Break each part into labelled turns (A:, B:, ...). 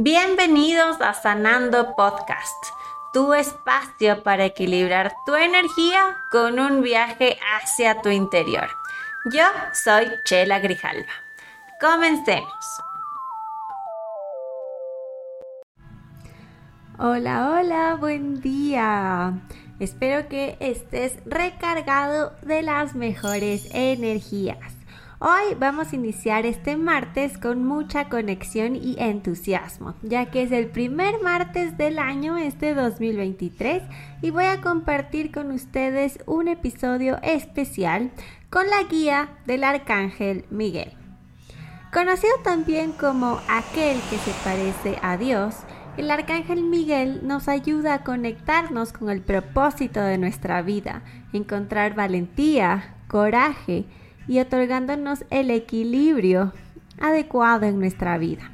A: Bienvenidos a Sanando Podcast, tu espacio para equilibrar tu energía con un viaje hacia tu interior. Yo soy Chela Grijalva. Comencemos. Hola, hola, buen día. Espero que estés recargado de las mejores energías. Hoy vamos a iniciar este martes con mucha conexión y entusiasmo, ya que es el primer martes del año este 2023 y voy a compartir con ustedes un episodio especial con la guía del Arcángel Miguel. Conocido también como aquel que se parece a Dios, el Arcángel Miguel nos ayuda a conectarnos con el propósito de nuestra vida, encontrar valentía, coraje, y otorgándonos el equilibrio adecuado en nuestra vida.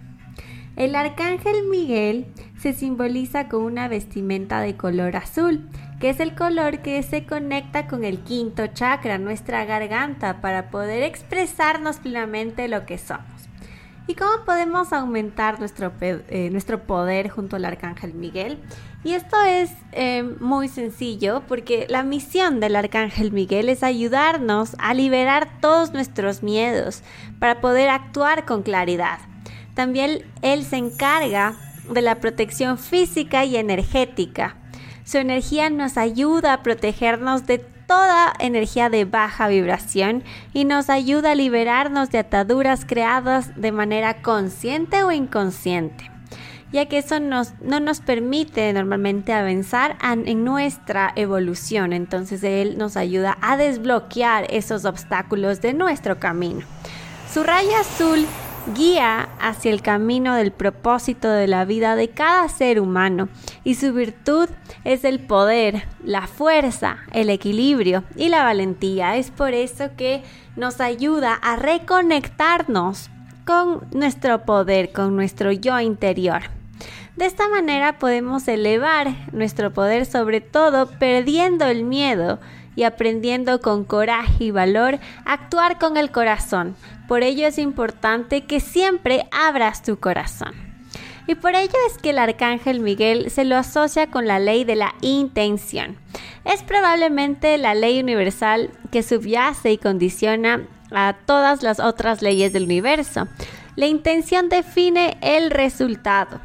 A: El arcángel Miguel se simboliza con una vestimenta de color azul, que es el color que se conecta con el quinto chakra, nuestra garganta, para poder expresarnos plenamente lo que somos. ¿Y cómo podemos aumentar nuestro, eh, nuestro poder junto al Arcángel Miguel? Y esto es eh, muy sencillo porque la misión del Arcángel Miguel es ayudarnos a liberar todos nuestros miedos para poder actuar con claridad. También él se encarga de la protección física y energética. Su energía nos ayuda a protegernos de toda energía de baja vibración y nos ayuda a liberarnos de ataduras creadas de manera consciente o inconsciente ya que eso no nos permite normalmente avanzar en nuestra evolución. Entonces Él nos ayuda a desbloquear esos obstáculos de nuestro camino. Su raya azul guía hacia el camino del propósito de la vida de cada ser humano y su virtud es el poder, la fuerza, el equilibrio y la valentía. Es por eso que nos ayuda a reconectarnos con nuestro poder, con nuestro yo interior. De esta manera podemos elevar nuestro poder sobre todo perdiendo el miedo y aprendiendo con coraje y valor a actuar con el corazón. Por ello es importante que siempre abras tu corazón. Y por ello es que el arcángel Miguel se lo asocia con la ley de la intención. Es probablemente la ley universal que subyace y condiciona a todas las otras leyes del universo. La intención define el resultado.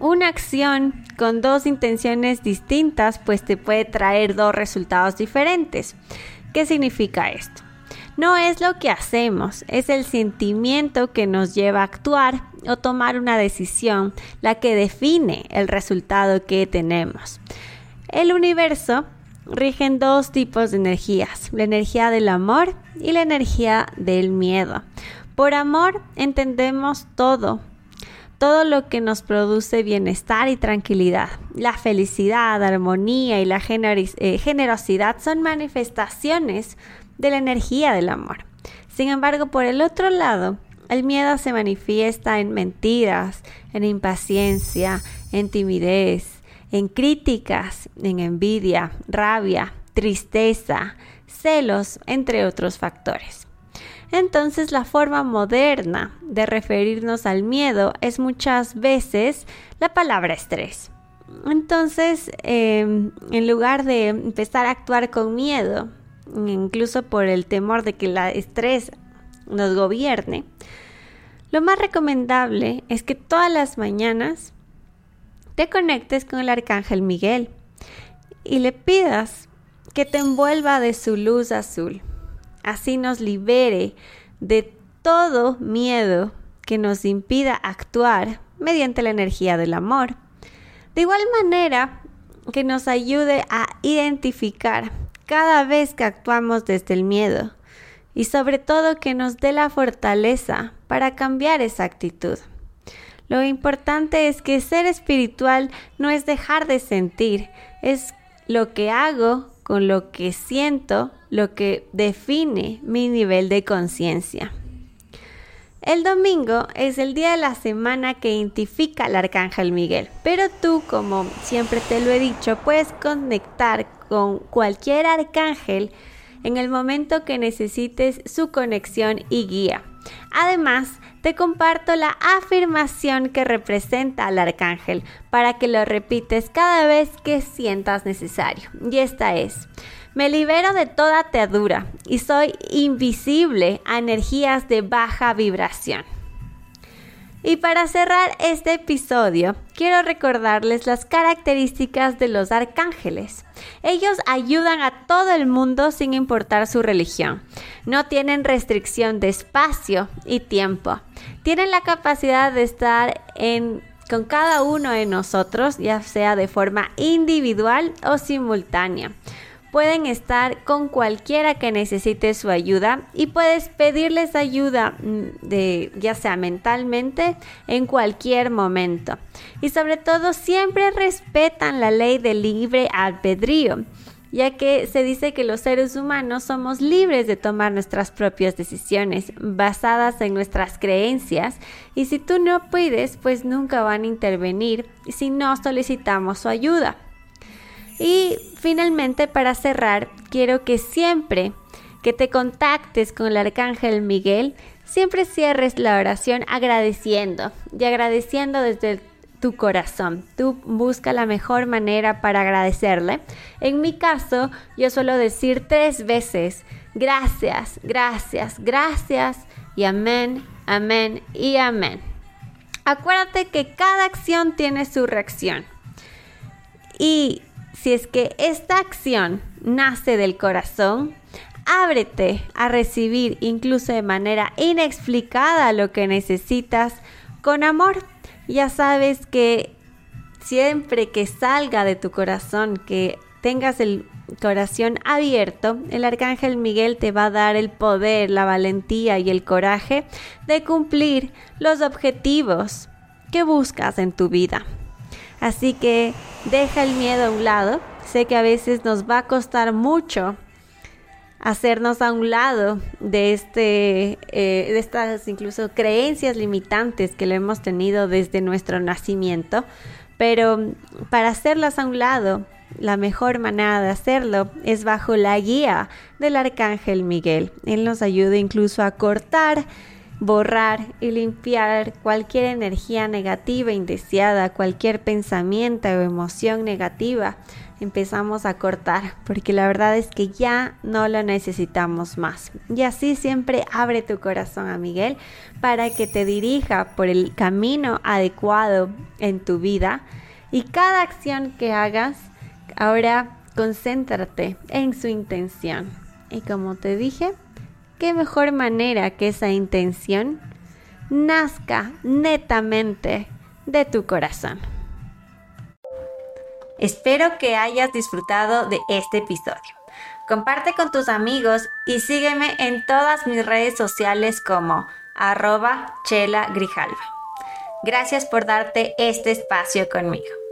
A: Una acción con dos intenciones distintas pues te puede traer dos resultados diferentes. ¿Qué significa esto? No es lo que hacemos, es el sentimiento que nos lleva a actuar o tomar una decisión la que define el resultado que tenemos. El universo rige en dos tipos de energías, la energía del amor y la energía del miedo. Por amor entendemos todo, todo lo que nos produce bienestar y tranquilidad. La felicidad, armonía y la eh, generosidad son manifestaciones de la energía del amor. Sin embargo, por el otro lado, el miedo se manifiesta en mentiras, en impaciencia, en timidez, en críticas, en envidia, rabia, tristeza, celos, entre otros factores. Entonces la forma moderna de referirnos al miedo es muchas veces la palabra estrés. Entonces, em, en lugar de empezar a actuar con miedo, incluso por el temor de que el estrés nos gobierne, lo más recomendable es que todas las mañanas te conectes con el arcángel Miguel y le pidas que te envuelva de su luz azul así nos libere de todo miedo que nos impida actuar mediante la energía del amor. De igual manera, que nos ayude a identificar cada vez que actuamos desde el miedo y sobre todo que nos dé la fortaleza para cambiar esa actitud. Lo importante es que ser espiritual no es dejar de sentir, es lo que hago con lo que siento, lo que define mi nivel de conciencia. El domingo es el día de la semana que identifica al Arcángel Miguel, pero tú, como siempre te lo he dicho, puedes conectar con cualquier arcángel en el momento que necesites su conexión y guía. Además, te comparto la afirmación que representa al arcángel para que lo repites cada vez que sientas necesario. Y esta es, me libero de toda atadura y soy invisible a energías de baja vibración. Y para cerrar este episodio, quiero recordarles las características de los arcángeles. Ellos ayudan a todo el mundo sin importar su religión. No tienen restricción de espacio y tiempo. Tienen la capacidad de estar con cada uno de nosotros, ya sea de forma individual o simultánea pueden estar con cualquiera que necesite su ayuda y puedes pedirles ayuda mm, de ya sea mentalmente en cualquier momento. Y sobre todo siempre respetan la ley del libre albedrío ya que se dice que los seres humanos somos libres de tomar nuestras propias decisiones basadas en nuestras creencias y si tú no puedes, pues nunca van a intervenir si no solicitamos su ayuda. Y finalmente, para cerrar, quiero que siempre que te contactes con el arcángel Miguel, siempre cierres la oración agradeciendo y agradeciendo desde tu corazón. Tú busca la mejor manera para agradecerle. En mi caso, yo suelo decir tres veces, gracias, gracias, gracias y amén, amén y amén. Acuérdate que cada acción tiene su reacción. Y si es que esta acción nace del corazón, ábrete a recibir incluso de manera inexplicada lo que necesitas con amor. Ya sabes que siempre que salga de tu corazón, que tengas el corazón abierto, el arcángel Miguel te va a dar el poder, la valentía y el coraje de cumplir los objetivos que buscas en tu vida. Así que deja el miedo a un lado. Sé que a veces nos va a costar mucho hacernos a un lado de este eh, de estas incluso creencias limitantes que lo hemos tenido desde nuestro nacimiento pero para hacerlas a un lado la mejor manera de hacerlo es bajo la guía del arcángel Miguel él nos ayuda incluso a cortar borrar y limpiar cualquier energía negativa indeseada, cualquier pensamiento o emoción negativa. Empezamos a cortar porque la verdad es que ya no lo necesitamos más. Y así siempre abre tu corazón a Miguel para que te dirija por el camino adecuado en tu vida. Y cada acción que hagas, ahora concéntrate en su intención. Y como te dije, qué mejor manera que esa intención nazca netamente de tu corazón. Espero que hayas disfrutado de este episodio. Comparte con tus amigos y sígueme en todas mis redes sociales como arroba chela grijalva. Gracias por darte este espacio conmigo.